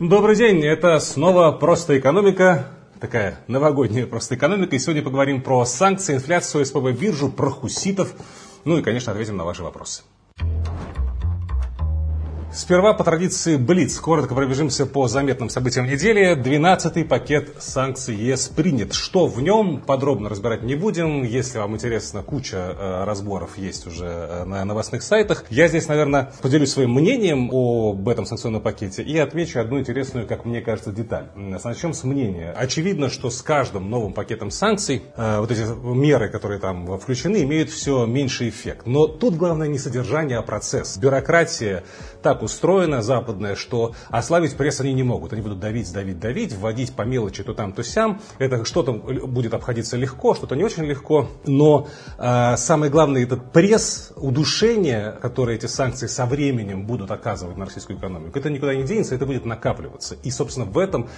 Добрый день, это снова «Просто экономика», такая новогодняя «Просто экономика». И сегодня поговорим про санкции, инфляцию, СПБ биржу, про хуситов. Ну и, конечно, ответим на ваши вопросы. Сперва по традиции Блиц. Коротко пробежимся по заметным событиям недели. 12-й пакет санкций ЕС принят. Что в нем, подробно разбирать не будем. Если вам интересно, куча э, разборов есть уже э, на новостных сайтах. Я здесь, наверное, поделюсь своим мнением об этом санкционном пакете и отвечу одну интересную, как мне кажется, деталь. Начнем с мнения. Очевидно, что с каждым новым пакетом санкций э, вот эти меры, которые там включены, имеют все меньший эффект. Но тут главное не содержание, а процесс. Бюрократия так так устроена западная, что ослабить пресс они не могут. Они будут давить, давить, давить, вводить по мелочи то там, то сям. Это что-то будет обходиться легко, что-то не очень легко. Но э, самое главное, этот пресс, удушение, которое эти санкции со временем будут оказывать на российскую экономику, это никуда не денется, это будет накапливаться. И, собственно, в этом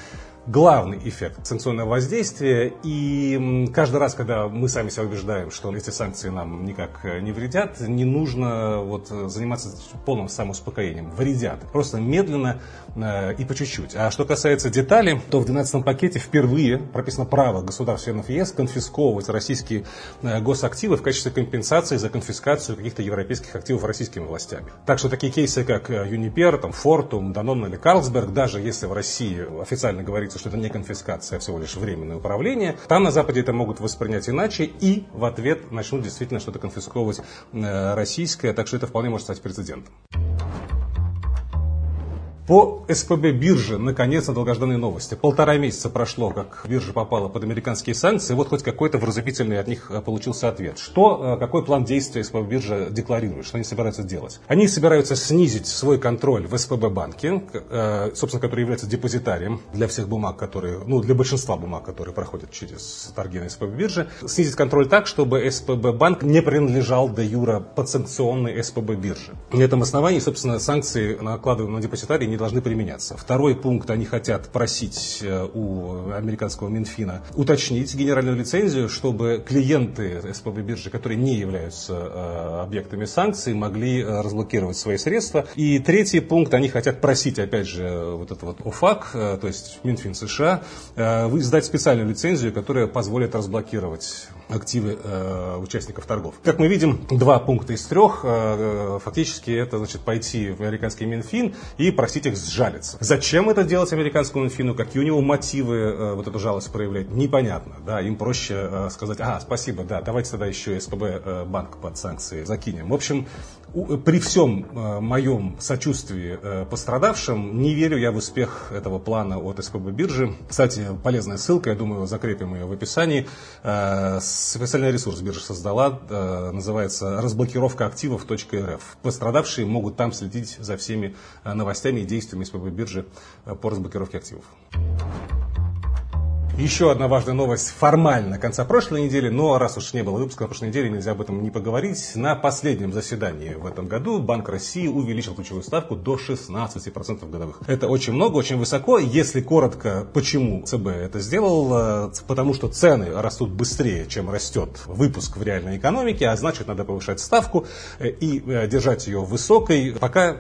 главный эффект санкционного воздействия. И каждый раз, когда мы сами себя убеждаем, что эти санкции нам никак э, не вредят, не нужно вот заниматься полным самоуспокоением. Вредят. Просто медленно э, и по чуть-чуть. А что касается деталей, то в 12 пакете впервые прописано право государств-членов ЕС конфисковывать российские э, госактивы в качестве компенсации за конфискацию каких-то европейских активов российскими властями. Так что такие кейсы, как Юнипер, там, Фортум, Данон или Карлсберг, даже если в России официально говорится говорится, что это не конфискация, а всего лишь временное управление. Там на Западе это могут воспринять иначе и в ответ начнут действительно что-то конфисковывать э, российское, так что это вполне может стать прецедентом. По СПБ бирже, наконец-то, долгожданные новости. Полтора месяца прошло, как биржа попала под американские санкции, вот хоть какой-то вразумительный от них э, получился ответ. Что, э, какой план действия СПБ биржа декларирует, что они собираются делать? Они собираются снизить свой контроль в СПБ банке, э, собственно, который является депозитарием для всех бумаг, которые, ну, для большинства бумаг, которые проходят через торги на СПБ бирже, снизить контроль так, чтобы СПБ банк не принадлежал до юра подсанкционной СПБ биржи. На этом основании, собственно, санкции накладываемые на депозитарий не должны применяться. Второй пункт, они хотят просить э, у американского Минфина уточнить генеральную лицензию, чтобы клиенты СПБ биржи, которые не являются э, объектами санкций, могли э, разблокировать свои средства. И третий пункт, они хотят просить, опять же, вот это вот ОФАК, то есть Минфин США, издать специальную лицензию, которая позволит разблокировать активы э, участников торгов. Как мы видим, два пункта из трех э, фактически это значит пойти в американский Минфин и просить их сжалиться. Зачем это делать американскому Минфину? Какие у него мотивы э, вот эту жалость проявлять? Непонятно. Да, им проще э, сказать, ага, спасибо, да, давайте тогда еще СПБ э, банк под санкции закинем. В общем, при всем э, моем сочувствии э, пострадавшим, не верю я в успех этого плана от СПБ биржи. Кстати, полезная ссылка, я думаю, закрепим ее в описании. Э, специальный ресурс биржа создала, называется разблокировка активов.рф. Пострадавшие могут там следить за всеми новостями и действиями СПБ биржи по разблокировке активов. Еще одна важная новость формально конца прошлой недели, но раз уж не было выпуска на прошлой неделе, нельзя об этом не поговорить. На последнем заседании в этом году Банк России увеличил ключевую ставку до 16% годовых. Это очень много, очень высоко. Если коротко, почему ЦБ это сделал? Э, потому что цены растут быстрее, чем растет выпуск в реальной экономике, а значит надо повышать ставку э, и э, держать ее высокой, пока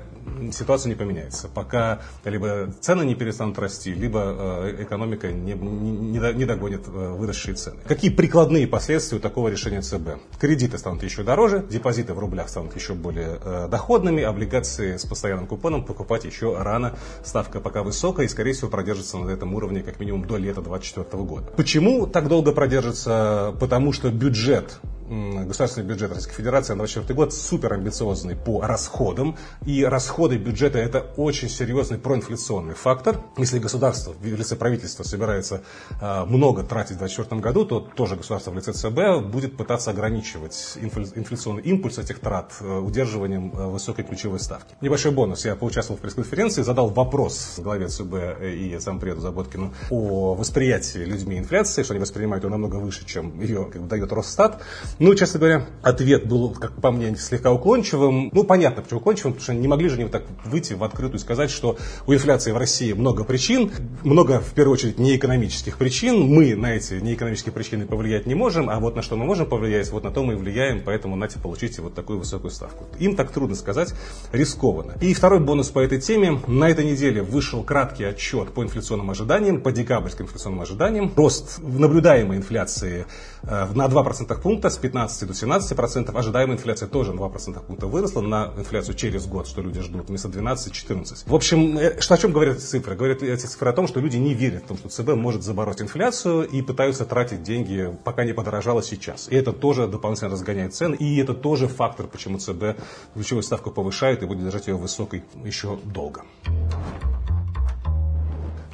ситуация не поменяется. Пока либо цены не перестанут расти, либо экономика не, не, не догонит э, выросшие цены. Какие прикладные последствия у такого решения ЦБ? Кредиты станут еще дороже, депозиты в рублях станут еще более э, доходными, облигации с постоянным купоном покупать еще рано, ставка пока высокая и, скорее всего, продержится на этом уровне как минимум до лета 2024 года. Почему так долго продержится? Потому что бюджет государственный бюджет Российской Федерации на 2024 год супер амбициозный по расходам. И расходы бюджета это очень серьезный проинфляционный фактор. Если государство в лице правительства собирается а, много тратить в 2024 году, то тоже государство в лице ЦБ будет пытаться ограничивать инфляционный импульс этих трат э, удерживанием э, высокой ключевой ставки. Небольшой бонус. Я поучаствовал в пресс-конференции, задал вопрос главе ЦБ и зампреду Заботкину о восприятии людьми инфляции, что они воспринимают ее намного выше, чем ее как бы, дает Росстат. Ну, честно говоря, ответ был, как по мне, слегка уклончивым. Ну, понятно, почему уклончивым, потому что не могли же они вот так выйти в открытую и сказать, что у инфляции в России много причин, много, в первую очередь, неэкономических причин. Мы на эти неэкономические причины повлиять не можем, а вот на что мы можем повлиять, вот на то мы и влияем, поэтому, нате, получите вот такую высокую ставку. Им так трудно сказать, рискованно. И второй бонус по этой теме. На этой неделе вышел краткий отчет по инфляционным ожиданиям, по декабрьским инфляционным ожиданиям. Рост наблюдаемой инфляции э, на 2% пункта с 15 до 17%. Ожидаемая инфляция тоже на 2% пункта выросла на инфляцию через год, что люди ждут, вместо 12-14. В общем, э, что, о чем говорят эти цифры? Говорят эти цифры о том, что люди не верят в том, что ЦБ может забороть инфляцию и пытаются тратить деньги, пока не подорожало сейчас. И это тоже дополнительно разгоняет цены, и это тоже фактор, почему ЦБ ключевую ставку повышает и будет держать ее высокой еще долго.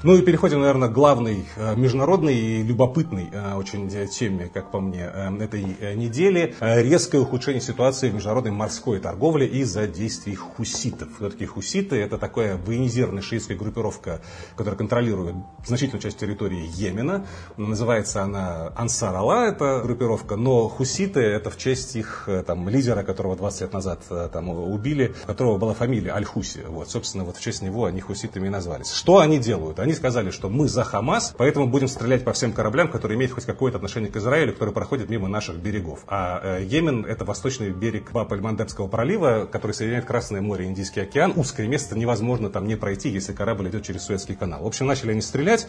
Ну и переходим, наверное, к главной э, международной и любопытной э, очень теме, как по мне, э, этой недели. Резкое ухудшение ситуации в международной морской торговле из-за действий хуситов. Кто такие хуситы? Это такая военизированная шиитская группировка, которая контролирует значительную часть территории Йемена. Называется она Ансар Алла, эта группировка, но хуситы это в честь их там, лидера, которого 20 лет назад там, убили, у которого была фамилия Аль-Хуси. Вот, собственно, вот в честь него они хуситами и назвались. Что они делают? Они сказали, что мы за Хамас, поэтому будем стрелять по всем кораблям, которые имеют хоть какое-то отношение к Израилю, которые проходят мимо наших берегов. А э, Йемен это восточный берег Баб-эль-Мандебского пролива, который соединяет Красное море и Индийский океан. Узкое место невозможно там не пройти, если корабль идет через Суэцкий канал. В общем, начали они стрелять.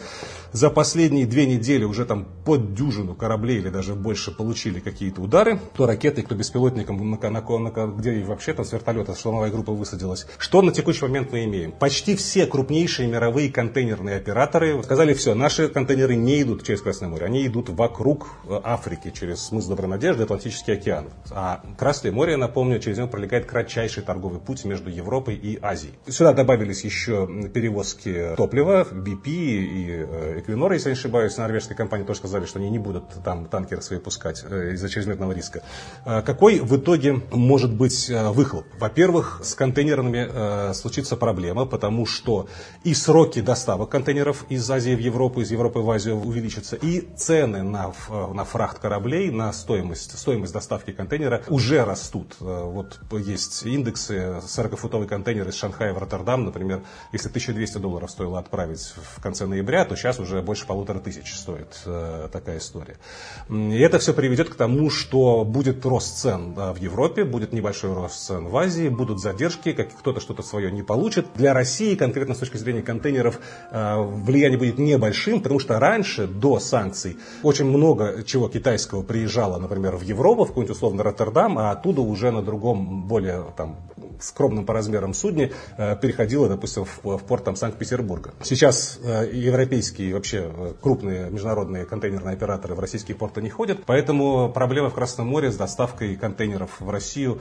За последние две недели уже там под дюжину кораблей или даже больше получили какие-то удары. То ракеты, кто беспилотником, на, на, на, где вообще там с вертолета штурмовая группа высадилась. Что на текущий момент мы имеем? Почти все крупнейшие мировые контейнерные западные операторы сказали, все, наши контейнеры не идут через Красное море, они идут вокруг э, Африки, через мыс Доброй Надежды, Атлантический океан. А Красное море, напомню, через него пролегает кратчайший торговый путь между Европой и Азией. Сюда добавились еще перевозки топлива, BP и Equinor, если я не ошибаюсь, норвежские компании тоже сказали, что они не будут там танкеры свои пускать э, из-за чрезмерного риска. Э, какой в итоге может быть выхлоп? Во-первых, с контейнерами случится проблема, потому что и сроки доставок контейнеров из Азии в Европу, из Европы в Азию увеличатся. И цены на, на фрахт кораблей, на стоимость, стоимость доставки контейнера уже растут. Э, вот есть индексы, 40-футовый контейнер из Шанхая в Роттердам, например, если 1200 долларов стоило отправить в конце ноября, то сейчас уже больше полутора тысяч стоит э, такая история. И это все приведет к тому, что будет рост цен в Европе, будет небольшой рост цен в Азии, будут задержки, как кто-то что-то свое не получит. Для России, конкретно с точки зрения контейнеров, э, влияние будет небольшим, потому что раньше, до санкций, очень много чего китайского приезжало, например, в Европу, в какой-нибудь условно Роттердам, а оттуда уже на другом, более там, скромном по размерам судне э, переходило, допустим, в, в порт там, Санкт-Петербурга. Сейчас э, европейские вообще э, крупные международные контейнерные операторы в российские порты не ходят, поэтому проблемы в Красном море с доставкой контейнеров в Россию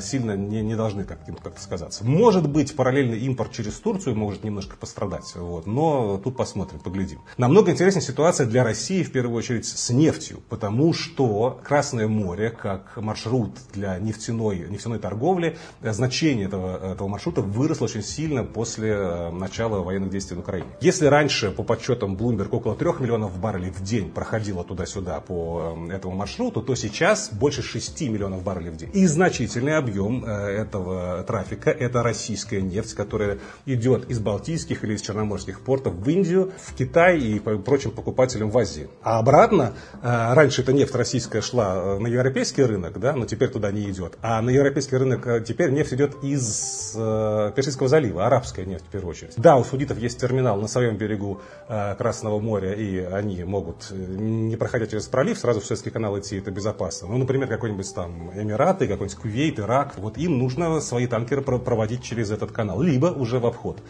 сильно не, не должны как-то как сказаться. Может быть, параллельный импорт через Турцию может немножко пострадать, вот, но тут посмотрим, поглядим. Намного интереснее ситуация для России, в первую очередь, с нефтью, потому что Красное море, как маршрут для нефтяной, нефтяной торговли, значительно значение этого, этого маршрута выросло очень сильно после э, начала военных действий на Украине. Если раньше, по подсчетам Bloomberg, около 3 миллионов баррелей в день проходило туда-сюда по э, этому маршруту, то сейчас больше 6 миллионов баррелей в день. И значительный объем э, этого трафика – это российская нефть, которая идет из балтийских или из черноморских портов в Индию, в Китай и прочим покупателям в Азии. А обратно, раньше эта нефть российская шла на европейский рынок, да, но теперь туда не идет. А на европейский рынок теперь нефть идет из э, Персидского залива, арабская нефть в первую очередь. Да, у судитов есть терминал на своем берегу э, Красного моря, и они могут, э, не проходя через пролив, сразу в Суэцкий канал идти, это безопасно. Ну, например, какой-нибудь там Эмираты, какой-нибудь Кувейт, Ирак, вот им нужно свои танкеры проводить через этот канал, либо уже в обход.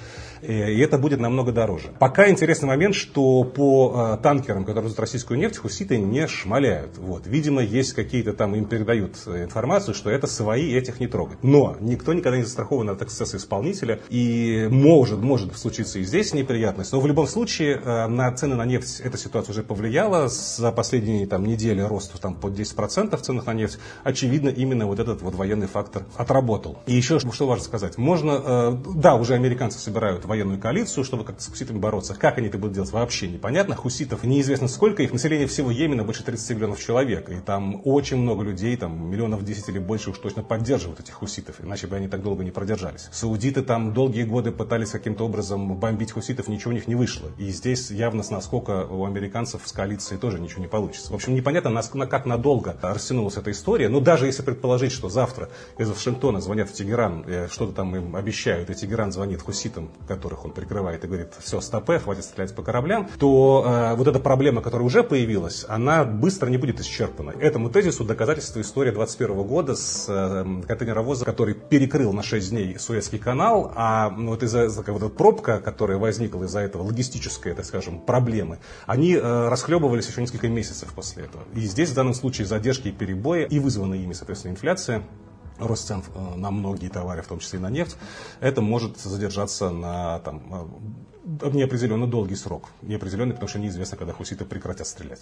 Э, и это будет намного дороже. Пока интересный момент, что по э, танкерам, которые везут российскую нефть, хуситы не шмаляют. Вот. Видимо, есть какие-то там, им передают информацию, что это свои, этих не трогать. Но никто никогда не застрахован от эксцесса исполнителя, и может, может случиться и здесь неприятность. Но в любом случае э, на цены на нефть эта ситуация уже повлияла. За последние там, недели рост там, под 10% в ценах на нефть. Очевидно, именно вот этот вот военный фактор отработал. И еще что важно сказать. Можно, да, уже американцы собирают военную коалицию, чтобы как-то хуситами бороться. Как они это будут делать, вообще непонятно. Хуситов неизвестно сколько, их население всего Йемена больше 30 миллионов человек. И там очень много людей, там миллионов 10 или больше уж точно поддерживают этих хуситов, иначе бы они так долго не продержались. Саудиты там долгие годы пытались каким-то образом бомбить хуситов, ничего у них не вышло. И здесь явно насколько у американцев с коалицией тоже ничего не получится. В общем, непонятно, как надолго растянулась эта история, но даже если предположить, что завтра из Вашингтона звонят в Тегеран, э, что-то там им обещают, и Тегеран звонит хуситам, которых он прикрывает, и говорит, все, стопе, хватит стрелять по кораблям, то э, вот эта проблема, которая уже появилась, она быстро не будет исчерпана. Этому тезису доказательство история 21 года с э, контейнеровоза, который перекрыл на 6 дней Суэцкий канал, а ну, вот из-за вот эта пробка, которая возникла из-за этого, логистическая, так скажем, проблемы, они э, расхлебывались еще несколько месяцев после этого. И здесь в данном случае задержки и перебои, и вызванные ими, соответственно, инфляция, рост цен э, на многие товары, в том числе и на нефть, это может задержаться на там, неопределенно долгий срок. Неопределенный, потому что неизвестно, когда хуситы прекратят стрелять.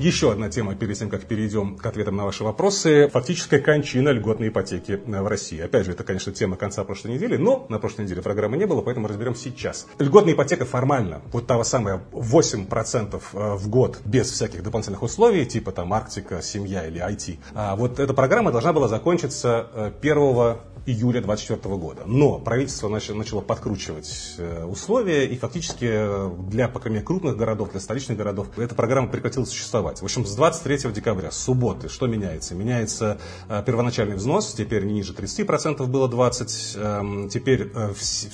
Еще одна тема перед тем, как перейдем к ответам на ваши вопросы. Фактическая кончина льготной ипотеки в России. Опять же, это, конечно, тема конца прошлой недели, но на прошлой неделе программы не было, поэтому разберем сейчас. Льготная ипотека формально, вот та самая 8% э, в год без всяких дополнительных условий, типа там Арктика, семья или IT. А вот эта программа должна была закончиться 1 э, июля 2024 года. Но правительство начало подкручивать э, условия, и фактически э, для пока менее крупных городов, для столичных городов, эта программа прекратила существовать. В общем, с 23 декабря, с субботы, что меняется? Меняется э, первоначальный взнос, теперь не ниже 30%, было 20%, эм, теперь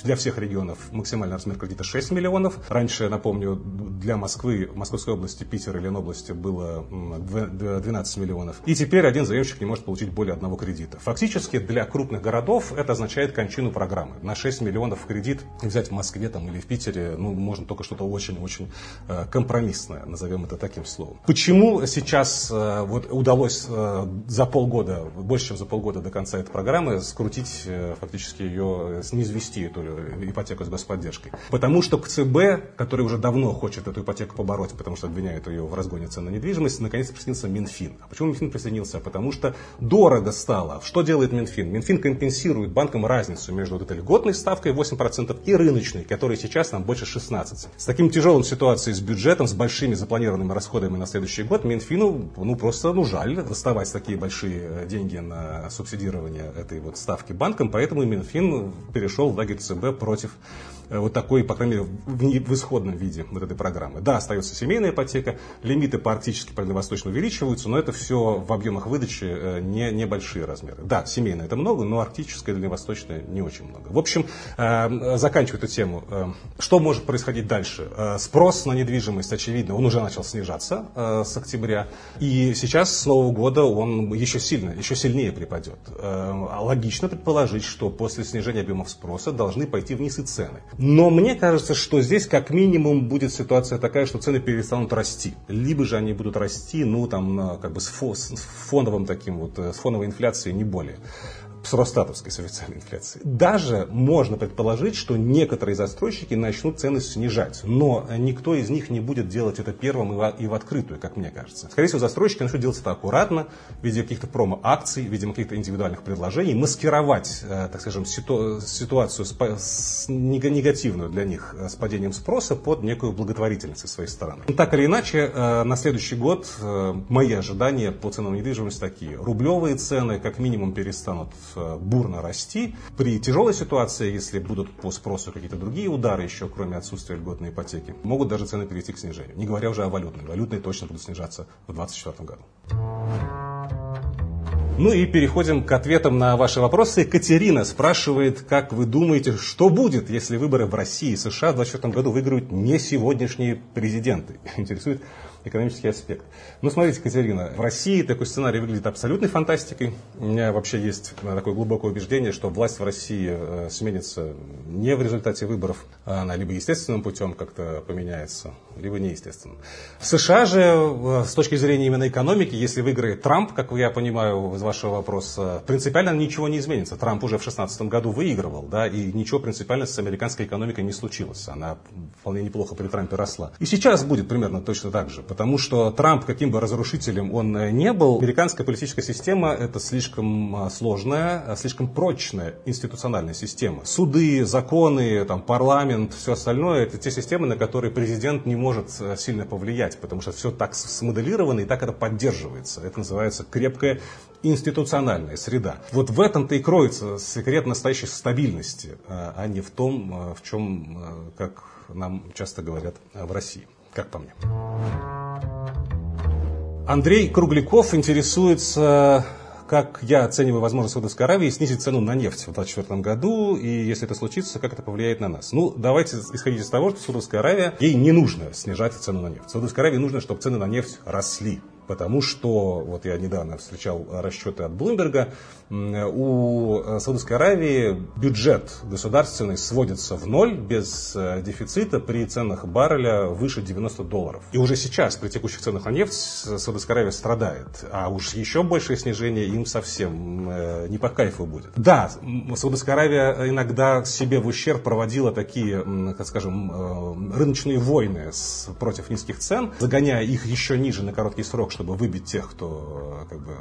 для всех регионов максимальный размер кредита 6 миллионов. Раньше, напомню, для Москвы, Московской области, Питера и Ленобласти было 12 миллионов. И теперь один заемщик не может получить более одного кредита. Фактически для крупных городов городов, это означает кончину программы. На 6 миллионов кредит взять в Москве там, или в Питере, ну, можно только что-то очень-очень э, компромиссное, назовем это таким словом. Почему сейчас э, вот удалось э, за полгода, больше чем за полгода до конца этой программы, скрутить, фактически ее, не извести эту ипотеку с господдержкой? Потому что КЦБ, который уже давно хочет эту ипотеку побороть, потому что обвиняют ее в разгоне цен на недвижимость, наконец присоединился Минфин. А почему Минфин присоединился? Потому что дорого стало. Что делает Минфин? Минфин компенсирует компенсирует банкам разницу между вот этой льготной ставкой 8% и рыночной, которая сейчас нам больше 16%. С таким тяжелым ситуацией с бюджетом, с большими запланированными расходами на следующий год, Минфину ну, просто ну, жаль доставать такие большие э, деньги на субсидирование этой вот ставки банкам, поэтому Минфин перешел в лагерь ЦБ против вот такой, по крайней мере, в, в исходном виде вот этой программы. Да, остается семейная ипотека, лимиты по арктически по дальневосточно увеличиваются, но это все в объемах выдачи э, не, небольшие размеры. Да, семейная это много, но арктическая и дальневосточная не очень много. В общем, э, заканчивая эту тему, что может происходить дальше? Спрос на недвижимость, очевидно, он уже начал снижаться с октября, и сейчас с Нового года он еще сильно, еще сильнее припадет. Логично предположить, что после снижения объемов спроса должны пойти вниз и цены. Но мне кажется, что здесь как минимум будет ситуация такая, что цены перестанут расти. Либо же они будут расти, ну, там, как бы с, фоновым таким вот, э, с фоновой инфляцией, не более с Росстатовской с официальной инфляцией. Даже можно предположить, что некоторые застройщики начнут цены снижать, но никто из них не будет делать это первым и в открытую, как мне кажется. Скорее всего, застройщики начнут делать это аккуратно, в виде каких-то промо-акций, в виде каких-то индивидуальных предложений, маскировать, э, так скажем, ситу- ситуацию негативную для них э, с падением спроса под некую благотворительность со своей стороны. Так или иначе, э, на следующий год мои ожидания по ценам недвижимости такие. Рублевые цены как минимум перестанут бурно расти. При тяжелой ситуации, если будут по спросу какие-то другие удары, еще кроме отсутствия льготной ипотеки, могут даже цены перейти к снижению. Не говоря уже о валютной. Валютные точно будут снижаться в 2024 году. Ну и переходим к ответам на ваши вопросы. Екатерина спрашивает, как вы думаете, что будет, если выборы в России и США в 2024 году выиграют не сегодняшние президенты? Интересует экономический аспект. Ну, смотрите, Катерина, в России такой сценарий выглядит абсолютной фантастикой. У меня вообще есть такое глубокое убеждение, что власть в России э, сменится не в результате выборов, а она либо естественным путем как-то поменяется, либо неестественным. В США же, э, с точки зрения именно экономики, если выиграет Трамп, как я понимаю из вашего вопроса, принципиально ничего не изменится. Трамп уже в 2016 году выигрывал, да, и ничего принципиально с американской экономикой не случилось. Она вполне неплохо при Трампе росла. И сейчас будет примерно точно так же, потому что Трамп, каким бы разрушителем он не был, американская политическая система это слишком сложная, слишком прочная институциональная система. Суды, законы, там, парламент, все остальное, это те системы, на которые президент не может сильно повлиять, потому что все так смоделировано и так это поддерживается. Это называется крепкая институциональная среда. Вот в этом-то и кроется секрет настоящей стабильности, а не в том, в чем, как нам часто говорят в России, как по мне. Андрей Кругляков интересуется как я оцениваю возможность Саудовской Аравии снизить цену на нефть в 2024 году, и если это случится, как это повлияет на нас? Ну, давайте исходить из того, что Саудовская Аравия, ей не нужно снижать цену на нефть. Саудовской Аравии нужно, чтобы цены на нефть росли. Потому что, вот я недавно встречал расчеты от Блумберга, у э, Саудовской Аравии бюджет государственный сводится в ноль без э, дефицита при ценах барреля выше 90 долларов. И уже сейчас при текущих ценах на нефть Саудовская Аравия страдает. А уж еще большее снижение им совсем э, не по кайфу будет. Да, Саудовская Аравия иногда себе в ущерб проводила такие, так скажем, рыночные войны против низких цен, загоняя их еще ниже на короткий срок, чтобы выбить тех, кто как бы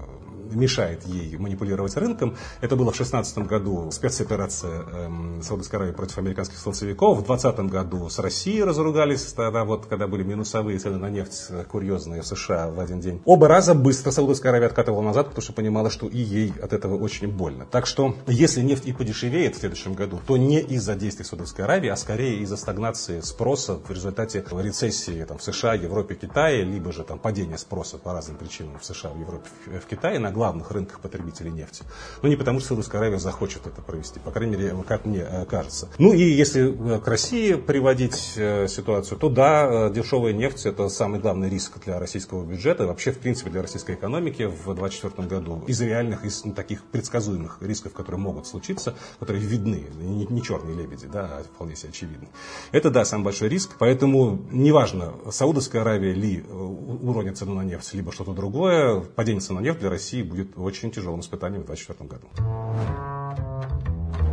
мешает ей манипулировать рынком. Это было в 2016 году спецоперация эм, Саудовской Аравии против американских солнцевиков. В 2020 году с Россией разругались, тогда вот, когда были минусовые цены на нефть э, курьезные в США в один день. Оба раза быстро Саудовская Аравия откатывала назад, потому что понимала, что и ей от этого очень больно. Так что, если нефть и подешевеет в следующем году, то не из-за действий Саудовской Аравии, а скорее из-за стагнации спроса в результате рецессии там, в США, Европе, Китае, либо же там, падения спроса по разным причинам в США, в Европе, в Китае на главных рынках потребителей нефти. Но не потому, что Саудовская Аравия захочет это провести, по крайней мере, как мне э, кажется. Ну и если э, к России приводить э, ситуацию, то да, дешевая нефть это самый главный риск для российского бюджета, вообще в принципе для российской экономики в 2024 году. Из реальных, из таких предсказуемых рисков, которые могут случиться, которые видны, не, черные лебеди, да, а вполне себе очевидны. Это да, самый большой риск, поэтому неважно, Саудовская Аравия ли уронит цену на нефть, либо что-то другое, падение цены на нефть для России будет очень тяжелым испытанием в 2024 году.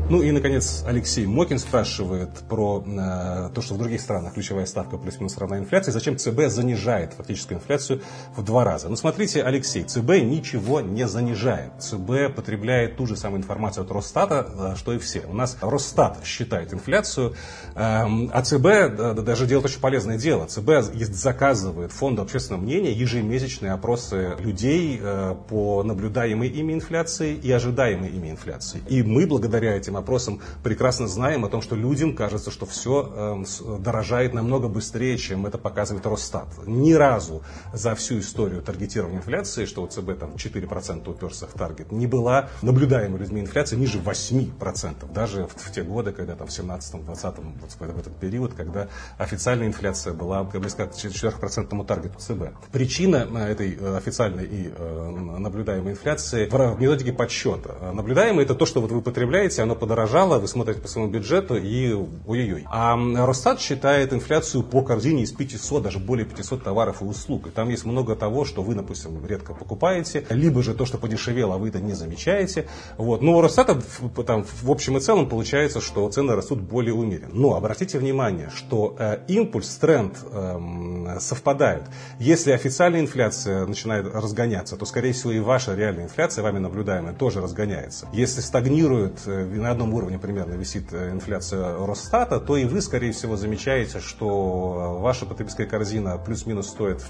Ну и, наконец, Алексей Мокин спрашивает про э, то, что в других странах ключевая ставка плюс-минус равна инфляции. Зачем ЦБ занижает фактическую инфляцию в два раза? Ну, смотрите, Алексей, ЦБ ничего не занижает. ЦБ потребляет ту же самую информацию от Росстата, э, что и все. У нас Росстат считает инфляцию, э, а ЦБ э, даже делает очень полезное дело. ЦБ заказывает фонду общественного мнения ежемесячные опросы людей э, по наблюдаемой ими инфляции и ожидаемой ими инфляции. И мы, благодаря этим этим опросом прекрасно знаем о том, что людям кажется, что все э, дорожает намного быстрее, чем это показывает Росстат. Ни разу за всю историю таргетирования инфляции, что у ЦБ там 4% уперся в таргет, не была наблюдаемой людьми инфляция ниже 8%. Даже в, в те годы, когда там в 17-20, вот в этот период, когда официальная инфляция была близка к 4% таргету ЦБ. Причина э, этой э, официальной и э, наблюдаемой инфляции в методике подсчета. Наблюдаемая это то, что вот вы потребляете, оно подорожало, вы смотрите по своему бюджету и ой-ой-ой. А Росстат считает инфляцию по корзине из 500, даже более 500 товаров и услуг. И там есть много того, что вы, допустим, редко покупаете, либо же то, что подешевело, а вы это не замечаете. Вот. Но у Росстата там, в общем и целом получается, что цены растут более умеренно. Но обратите внимание, что э, импульс, тренд э, совпадают. Если официальная инфляция начинает разгоняться, то, скорее всего, и ваша реальная инфляция, вами наблюдаемая, тоже разгоняется. Если стагнирует э, одном уровне примерно висит э, инфляция Росстата, то и вы, скорее всего, замечаете, что ваша потребительская корзина плюс-минус стоит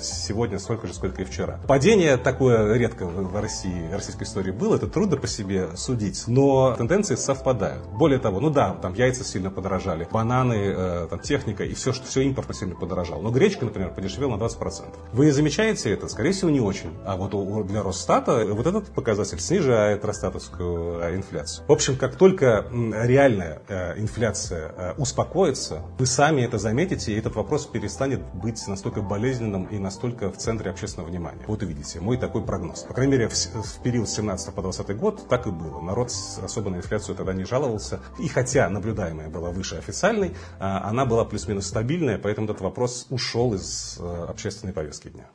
сегодня столько же, сколько и вчера. Падение такое редко в России, в российской истории было, это трудно по себе судить, но тенденции совпадают. Более того, ну да, там яйца сильно подорожали, бананы, э, там техника и все, что все импортно сильно подорожало. Но гречка, например, подешевела на 20%. Вы замечаете это? Скорее всего, не очень. А вот для Росстата вот этот показатель снижает росстатовскую э, инфляцию. В общем, как только реальная э, инфляция э, успокоится, вы сами это заметите, и этот вопрос перестанет быть настолько болезненным и настолько в центре общественного внимания. Вот увидите, мой такой прогноз. По крайней мере, в, в период с 17 по 20 год так и было. Народ особо на инфляцию тогда не жаловался. И хотя наблюдаемая была выше официальной, а, она была плюс-минус стабильная, поэтому этот вопрос ушел из э, общественной повестки дня.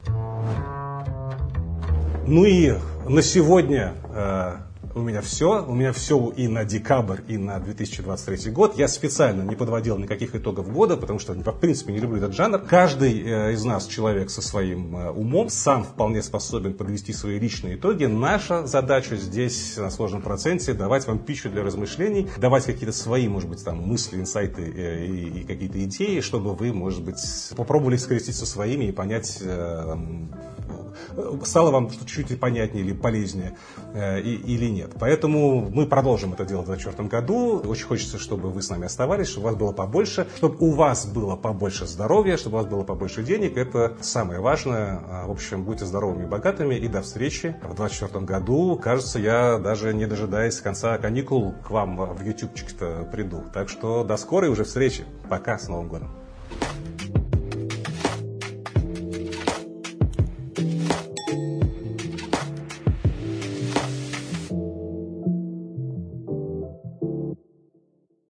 Ну и на сегодня у меня все. У меня все и на декабрь, и на 2023 год. Я специально не подводил никаких итогов года, потому что, в принципе, не люблю этот жанр. Каждый э, из нас человек со своим э, умом, сам вполне способен подвести свои личные итоги. Наша задача здесь на сложном проценте давать вам пищу для размышлений, давать какие-то свои, может быть, там мысли, инсайты э, и, и какие-то идеи, чтобы вы, может быть, попробовали скрестить со своими и понять стало вам чуть-чуть понятнее или полезнее э, или нет. Поэтому мы продолжим это делать в 2024 году. Очень хочется, чтобы вы с нами оставались, чтобы у вас было побольше, чтобы у вас было побольше здоровья, чтобы у вас было побольше денег. Это самое важное. А, в общем, будьте здоровыми и богатыми. И до встречи в 2024 году. Кажется, я даже не дожидаясь конца каникул к вам в ютубчик-то приду. Так что до скорой уже встречи. Пока, с Новым годом.